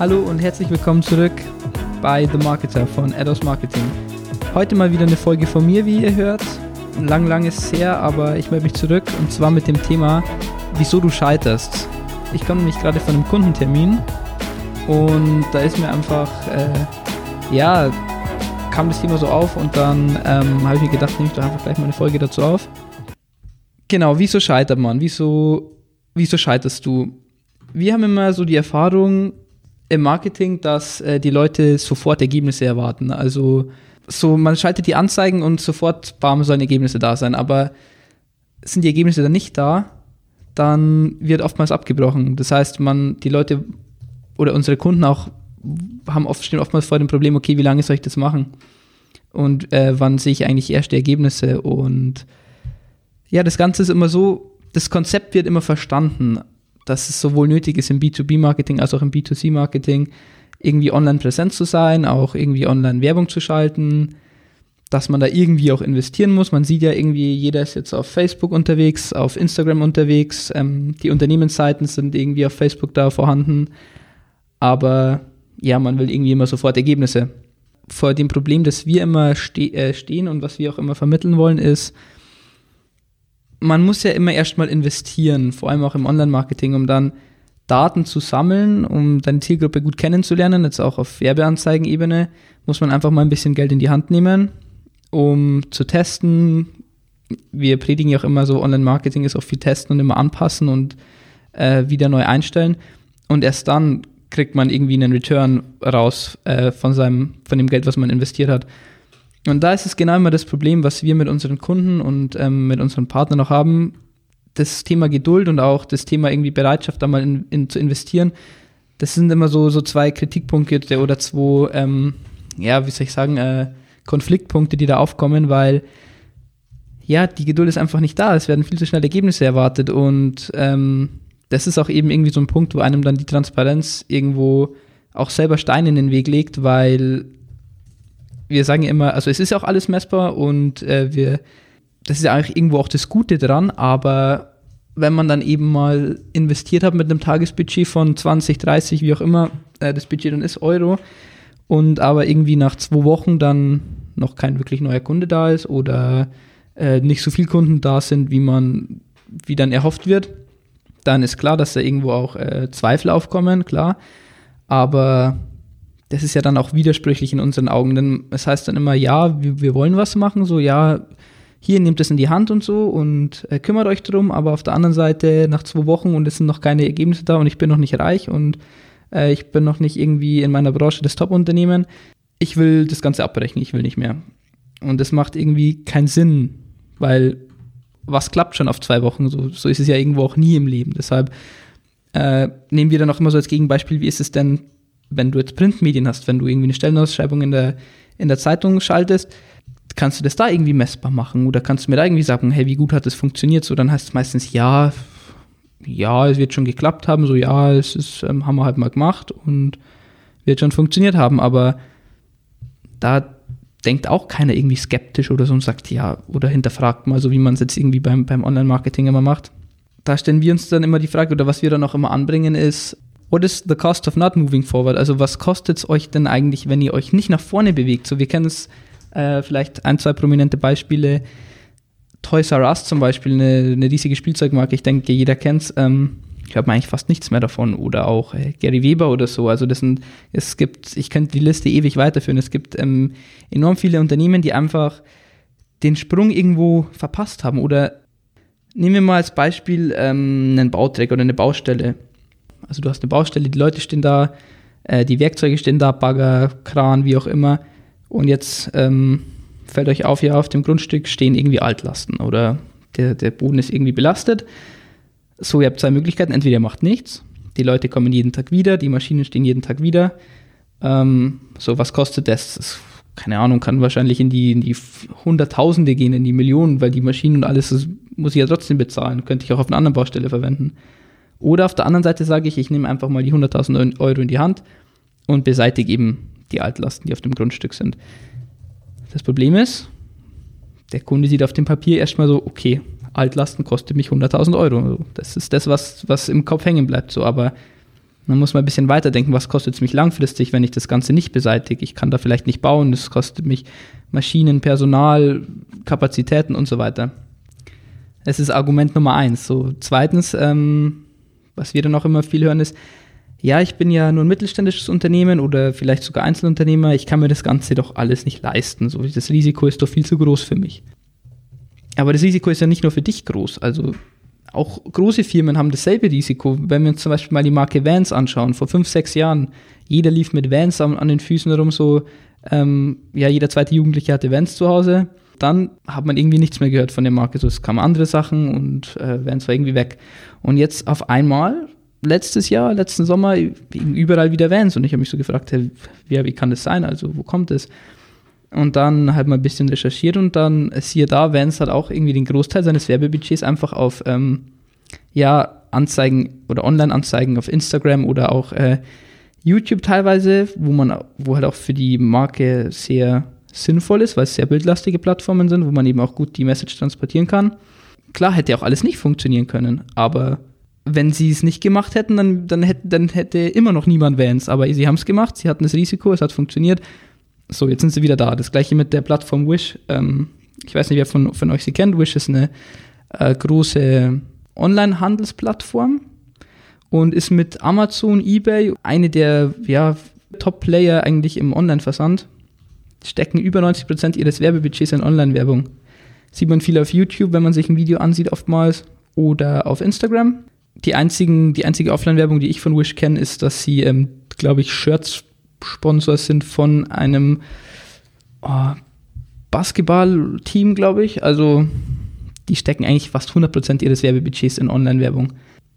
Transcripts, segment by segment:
Hallo und herzlich willkommen zurück bei The Marketer von Ados Marketing. Heute mal wieder eine Folge von mir, wie ihr hört. Lang, lang ist her, aber ich melde mich zurück und zwar mit dem Thema, wieso du scheiterst. Ich komme nämlich gerade von einem Kundentermin und da ist mir einfach, äh, ja, kam das Thema so auf und dann ähm, habe ich mir gedacht, nehme ich doch einfach gleich mal eine Folge dazu auf. Genau, wieso scheitert man? Wieso, wieso scheiterst du? Wir haben immer so die Erfahrung im Marketing, dass äh, die Leute sofort Ergebnisse erwarten. Also so, man schaltet die Anzeigen und sofort, bam, sollen Ergebnisse da sein. Aber sind die Ergebnisse dann nicht da, dann wird oftmals abgebrochen. Das heißt, man, die Leute oder unsere Kunden auch haben oft, stehen oftmals vor dem Problem, okay, wie lange soll ich das machen? Und äh, wann sehe ich eigentlich erste Ergebnisse? Und ja, das Ganze ist immer so, das Konzept wird immer verstanden, dass es sowohl nötig ist im B2B-Marketing als auch im B2C-Marketing, irgendwie online präsent zu sein, auch irgendwie online Werbung zu schalten, dass man da irgendwie auch investieren muss. Man sieht ja irgendwie, jeder ist jetzt auf Facebook unterwegs, auf Instagram unterwegs, ähm, die Unternehmensseiten sind irgendwie auf Facebook da vorhanden, aber ja, man will irgendwie immer sofort Ergebnisse. Vor dem Problem, das wir immer ste äh, stehen und was wir auch immer vermitteln wollen, ist, man muss ja immer erstmal investieren, vor allem auch im Online-Marketing, um dann Daten zu sammeln, um deine Zielgruppe gut kennenzulernen, jetzt auch auf Werbeanzeigenebene, muss man einfach mal ein bisschen Geld in die Hand nehmen, um zu testen. Wir predigen ja auch immer so, Online-Marketing ist auch viel testen und immer anpassen und äh, wieder neu einstellen. Und erst dann kriegt man irgendwie einen Return raus äh, von, seinem, von dem Geld, was man investiert hat. Und da ist es genau immer das Problem, was wir mit unseren Kunden und ähm, mit unseren Partnern noch haben. Das Thema Geduld und auch das Thema irgendwie Bereitschaft, da mal in, in, zu investieren. Das sind immer so, so zwei Kritikpunkte oder zwei, ähm, ja, wie soll ich sagen, äh, Konfliktpunkte, die da aufkommen, weil ja, die Geduld ist einfach nicht da. Es werden viel zu schnell Ergebnisse erwartet und ähm, das ist auch eben irgendwie so ein Punkt, wo einem dann die Transparenz irgendwo auch selber Steine in den Weg legt, weil wir sagen ja immer, also es ist auch alles messbar und äh, wir, das ist ja eigentlich irgendwo auch das Gute dran, aber wenn man dann eben mal investiert hat mit einem Tagesbudget von 20, 30, wie auch immer äh, das Budget dann ist, Euro, und aber irgendwie nach zwei Wochen dann noch kein wirklich neuer Kunde da ist oder äh, nicht so viele Kunden da sind, wie man, wie dann erhofft wird, dann ist klar, dass da irgendwo auch äh, Zweifel aufkommen, klar. Aber das ist ja dann auch widersprüchlich in unseren Augen, denn es heißt dann immer, ja, wir, wir wollen was machen, so, ja, hier nehmt es in die Hand und so und äh, kümmert euch drum, aber auf der anderen Seite nach zwei Wochen und es sind noch keine Ergebnisse da und ich bin noch nicht reich und äh, ich bin noch nicht irgendwie in meiner Branche das Top-Unternehmen. Ich will das Ganze abbrechen, ich will nicht mehr. Und das macht irgendwie keinen Sinn, weil was klappt schon auf zwei Wochen? So, so ist es ja irgendwo auch nie im Leben. Deshalb äh, nehmen wir dann auch immer so als Gegenbeispiel, wie ist es denn wenn du jetzt Printmedien hast, wenn du irgendwie eine Stellenausschreibung in der, in der Zeitung schaltest, kannst du das da irgendwie messbar machen oder kannst du mir da irgendwie sagen, hey, wie gut hat das funktioniert? So, dann heißt es meistens, ja, ja, es wird schon geklappt haben, so, ja, es ist, ähm, haben wir halt mal gemacht und wird schon funktioniert haben, aber da denkt auch keiner irgendwie skeptisch oder so und sagt, ja, oder hinterfragt mal, so wie man es jetzt irgendwie beim, beim Online-Marketing immer macht. Da stellen wir uns dann immer die Frage, oder was wir dann auch immer anbringen, ist, What is the cost of not moving forward? Also was kostet es euch denn eigentlich, wenn ihr euch nicht nach vorne bewegt? So, wir kennen es äh, vielleicht ein, zwei prominente Beispiele. Toys R Us zum Beispiel, eine, eine riesige Spielzeugmarke, ich denke, jeder kennt es. Ähm, ich habe eigentlich fast nichts mehr davon. Oder auch äh, Gary Weber oder so. Also das sind, es gibt, ich könnte die Liste ewig weiterführen. Es gibt ähm, enorm viele Unternehmen, die einfach den Sprung irgendwo verpasst haben. Oder nehmen wir mal als Beispiel ähm, einen Bauträger oder eine Baustelle. Also du hast eine Baustelle, die Leute stehen da, äh, die Werkzeuge stehen da, Bagger, Kran, wie auch immer. Und jetzt ähm, fällt euch auf, ja, auf dem Grundstück stehen irgendwie Altlasten oder der, der Boden ist irgendwie belastet. So, ihr habt zwei Möglichkeiten. Entweder ihr macht nichts, die Leute kommen jeden Tag wieder, die Maschinen stehen jeden Tag wieder. Ähm, so, was kostet das? das? Keine Ahnung, kann wahrscheinlich in die, in die Hunderttausende gehen, in die Millionen, weil die Maschinen und alles das muss ich ja trotzdem bezahlen. Könnte ich auch auf einer anderen Baustelle verwenden. Oder auf der anderen Seite sage ich, ich nehme einfach mal die 100.000 Euro in die Hand und beseitige eben die Altlasten, die auf dem Grundstück sind. Das Problem ist, der Kunde sieht auf dem Papier erstmal so, okay, Altlasten kostet mich 100.000 Euro. Das ist das, was, was im Kopf hängen bleibt. So, aber Man muss mal ein bisschen weiterdenken, was kostet es mich langfristig, wenn ich das Ganze nicht beseitige. Ich kann da vielleicht nicht bauen, das kostet mich Maschinen, Personal, Kapazitäten und so weiter. Das ist Argument Nummer eins. So, zweitens, ähm, was wir dann auch immer viel hören, ist, ja, ich bin ja nur ein mittelständisches Unternehmen oder vielleicht sogar Einzelunternehmer, ich kann mir das Ganze doch alles nicht leisten. So, das Risiko ist doch viel zu groß für mich. Aber das Risiko ist ja nicht nur für dich groß. Also auch große Firmen haben dasselbe Risiko. Wenn wir uns zum Beispiel mal die Marke Vans anschauen, vor fünf, sechs Jahren, jeder lief mit Vans an, an den Füßen herum, so, ähm, ja, jeder zweite Jugendliche hatte Vans zu Hause. Dann hat man irgendwie nichts mehr gehört von der Marke. So, es kamen andere Sachen und äh, Vans war irgendwie weg. Und jetzt auf einmal, letztes Jahr, letzten Sommer, überall wieder Vans. Und ich habe mich so gefragt, hey, wie, wie kann das sein? Also, wo kommt das? Und dann halt mal ein bisschen recherchiert und dann siehe da, Vans hat auch irgendwie den Großteil seines Werbebudgets einfach auf ähm, ja, Anzeigen oder Online-Anzeigen auf Instagram oder auch äh, YouTube teilweise, wo man, wo halt auch für die Marke sehr sinnvoll ist, weil es sehr bildlastige Plattformen sind, wo man eben auch gut die Message transportieren kann. Klar hätte auch alles nicht funktionieren können, aber wenn sie es nicht gemacht hätten, dann, dann, hätte, dann hätte immer noch niemand Vans. Aber sie haben es gemacht, sie hatten das Risiko, es hat funktioniert so, jetzt sind sie wieder da. Das gleiche mit der Plattform Wish. Ähm, ich weiß nicht, wer von, von euch sie kennt. Wish ist eine äh, große Online-Handelsplattform und ist mit Amazon, eBay eine der ja, Top-Player eigentlich im Online-Versand. Stecken über 90 Prozent ihres Werbebudgets in Online-Werbung. Sieht man viel auf YouTube, wenn man sich ein Video ansieht, oftmals, oder auf Instagram. Die, einzigen, die einzige Offline-Werbung, die ich von Wish kenne, ist, dass sie, ähm, glaube ich, Shirts Sponsor sind von einem oh, Basketball-Team, glaube ich. Also die stecken eigentlich fast 100% ihres Werbebudgets in Online-Werbung.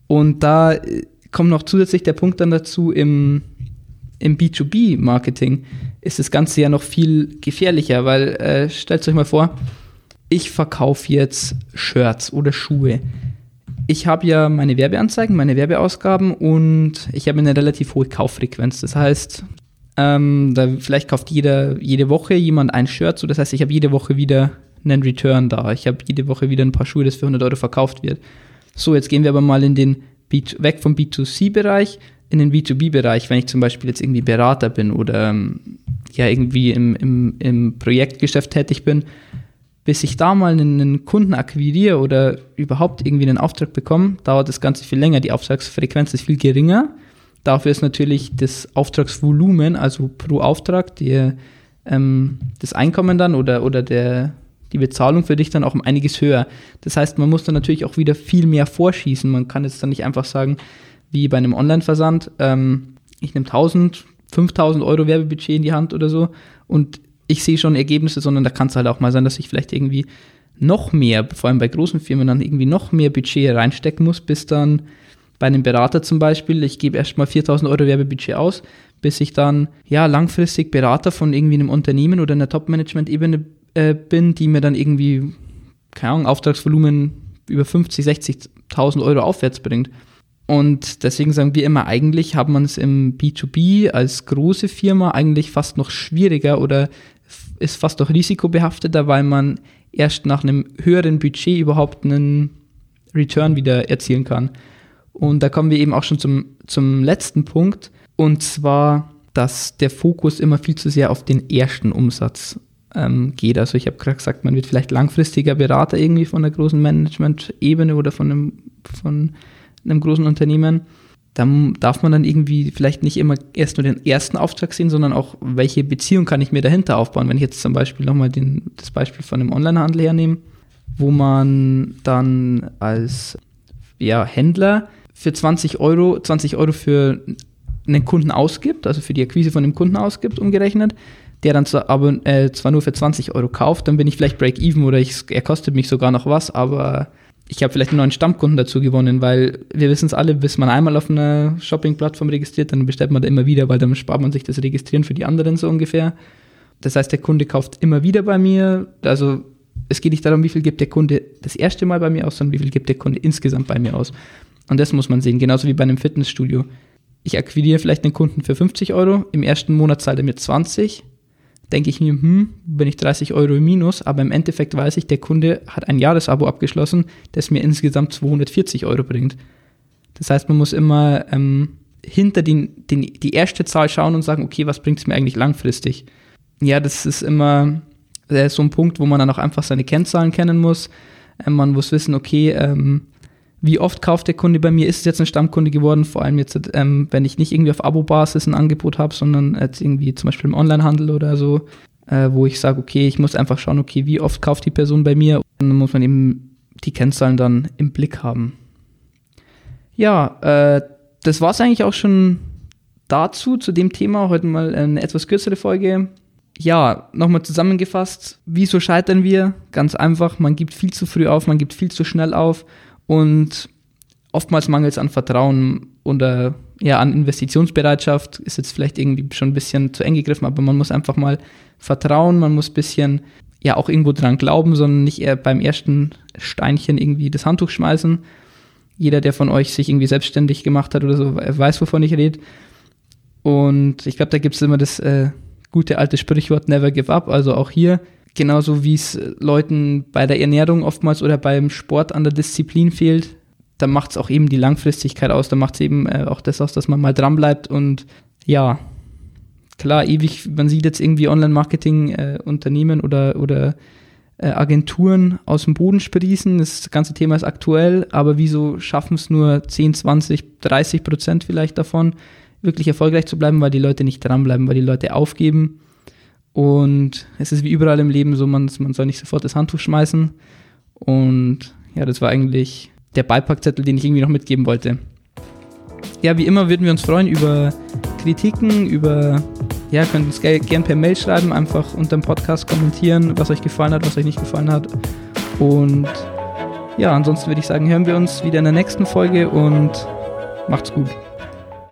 Und da äh, kommt noch zusätzlich der Punkt dann dazu, im, im B2B-Marketing ist das Ganze ja noch viel gefährlicher, weil äh, stellt euch mal vor, ich verkaufe jetzt Shirts oder Schuhe. Ich habe ja meine Werbeanzeigen, meine Werbeausgaben und ich habe eine relativ hohe Kauffrequenz. Das heißt, ähm, da vielleicht kauft jeder, jede Woche jemand ein Shirt, so das heißt, ich habe jede Woche wieder einen Return da. Ich habe jede Woche wieder ein paar Schuhe, das für 100 Euro verkauft wird. So, jetzt gehen wir aber mal in den B weg vom B2C-Bereich in den B2B-Bereich, wenn ich zum Beispiel jetzt irgendwie Berater bin oder ähm, ja irgendwie im, im, im Projektgeschäft tätig bin, bis ich da mal einen Kunden akquiriere oder überhaupt irgendwie einen Auftrag bekomme, dauert das Ganze viel länger. Die Auftragsfrequenz ist viel geringer Dafür ist natürlich das Auftragsvolumen, also pro Auftrag, die, ähm, das Einkommen dann oder, oder der, die Bezahlung für dich dann auch um einiges höher. Das heißt, man muss dann natürlich auch wieder viel mehr vorschießen. Man kann jetzt dann nicht einfach sagen, wie bei einem Online-Versand, ähm, ich nehme 1000, 5000 Euro Werbebudget in die Hand oder so und ich sehe schon Ergebnisse, sondern da kann es halt auch mal sein, dass ich vielleicht irgendwie noch mehr, vor allem bei großen Firmen, dann irgendwie noch mehr Budget reinstecken muss, bis dann bei einem Berater zum Beispiel, ich gebe erstmal 4000 Euro Werbebudget aus, bis ich dann ja langfristig Berater von irgendwie einem Unternehmen oder einer Top-Management-Ebene äh, bin, die mir dann irgendwie, keine Ahnung, Auftragsvolumen über 50, 60.000 Euro aufwärts bringt. Und deswegen sagen wir immer, eigentlich hat man es im B2B als große Firma eigentlich fast noch schwieriger oder ist fast noch risikobehafteter, weil man erst nach einem höheren Budget überhaupt einen Return wieder erzielen kann. Und da kommen wir eben auch schon zum, zum letzten Punkt. Und zwar, dass der Fokus immer viel zu sehr auf den ersten Umsatz ähm, geht. Also ich habe gerade gesagt, man wird vielleicht langfristiger Berater irgendwie von einer großen Management-Ebene oder von einem, von einem großen Unternehmen. Dann darf man dann irgendwie vielleicht nicht immer erst nur den ersten Auftrag sehen, sondern auch, welche Beziehung kann ich mir dahinter aufbauen. Wenn ich jetzt zum Beispiel nochmal das Beispiel von einem Onlinehandel hernehme, wo man dann als ja, Händler für 20 Euro, 20 Euro für einen Kunden ausgibt, also für die Akquise von dem Kunden ausgibt, umgerechnet, der dann zwar, aber, äh, zwar nur für 20 Euro kauft, dann bin ich vielleicht Break-Even oder ich, er kostet mich sogar noch was, aber ich habe vielleicht einen neuen Stammkunden dazu gewonnen, weil wir wissen es alle, bis man einmal auf einer Shopping-Plattform registriert, dann bestellt man da immer wieder, weil dann spart man sich das Registrieren für die anderen so ungefähr. Das heißt, der Kunde kauft immer wieder bei mir. Also es geht nicht darum, wie viel gibt der Kunde das erste Mal bei mir aus, sondern wie viel gibt der Kunde insgesamt bei mir aus. Und das muss man sehen, genauso wie bei einem Fitnessstudio. Ich akquiriere vielleicht einen Kunden für 50 Euro, im ersten Monat zahlt er mir 20, denke ich mir, hm, bin ich 30 Euro im Minus, aber im Endeffekt weiß ich, der Kunde hat ein Jahresabo abgeschlossen, das mir insgesamt 240 Euro bringt. Das heißt, man muss immer ähm, hinter den, den, die erste Zahl schauen und sagen, okay, was bringt es mir eigentlich langfristig? Ja, das ist immer äh, so ein Punkt, wo man dann auch einfach seine Kennzahlen kennen muss. Äh, man muss wissen, okay, ähm, wie oft kauft der Kunde bei mir? Ist es jetzt ein Stammkunde geworden? Vor allem jetzt, ähm, wenn ich nicht irgendwie auf Abo-Basis ein Angebot habe, sondern jetzt irgendwie zum Beispiel im Onlinehandel oder so, äh, wo ich sage, okay, ich muss einfach schauen, okay, wie oft kauft die Person bei mir? Und dann muss man eben die Kennzahlen dann im Blick haben. Ja, äh, das war es eigentlich auch schon dazu, zu dem Thema. Heute mal eine etwas kürzere Folge. Ja, nochmal zusammengefasst, wieso scheitern wir? Ganz einfach, man gibt viel zu früh auf, man gibt viel zu schnell auf und oftmals mangelt es an Vertrauen oder ja, an Investitionsbereitschaft. Ist jetzt vielleicht irgendwie schon ein bisschen zu eng gegriffen, aber man muss einfach mal vertrauen, man muss ein bisschen ja auch irgendwo dran glauben, sondern nicht eher beim ersten Steinchen irgendwie das Handtuch schmeißen jeder, der von euch sich irgendwie selbstständig gemacht hat oder so, weiß, wovon ich rede. Und ich glaube, da gibt es immer das äh, gute alte Sprichwort Never give up. Also auch hier, genauso wie es Leuten bei der Ernährung oftmals oder beim Sport an der Disziplin fehlt, da macht es auch eben die Langfristigkeit aus. Da macht es eben äh, auch das aus, dass man mal dranbleibt und ja, klar, ewig, man sieht jetzt irgendwie Online-Marketing-Unternehmen äh, oder, oder äh, Agenturen aus dem Boden sprießen. Das ganze Thema ist aktuell, aber wieso schaffen es nur 10, 20, 30 Prozent vielleicht davon, wirklich erfolgreich zu bleiben, weil die Leute nicht dranbleiben, weil die Leute aufgeben. Und es ist wie überall im Leben so, man, man soll nicht sofort das Handtuch schmeißen. Und ja, das war eigentlich der Beipackzettel, den ich irgendwie noch mitgeben wollte. Ja, wie immer würden wir uns freuen über Kritiken, über ja, könnt uns gerne per Mail schreiben, einfach unter dem Podcast kommentieren, was euch gefallen hat, was euch nicht gefallen hat. Und ja, ansonsten würde ich sagen, hören wir uns wieder in der nächsten Folge und macht's gut.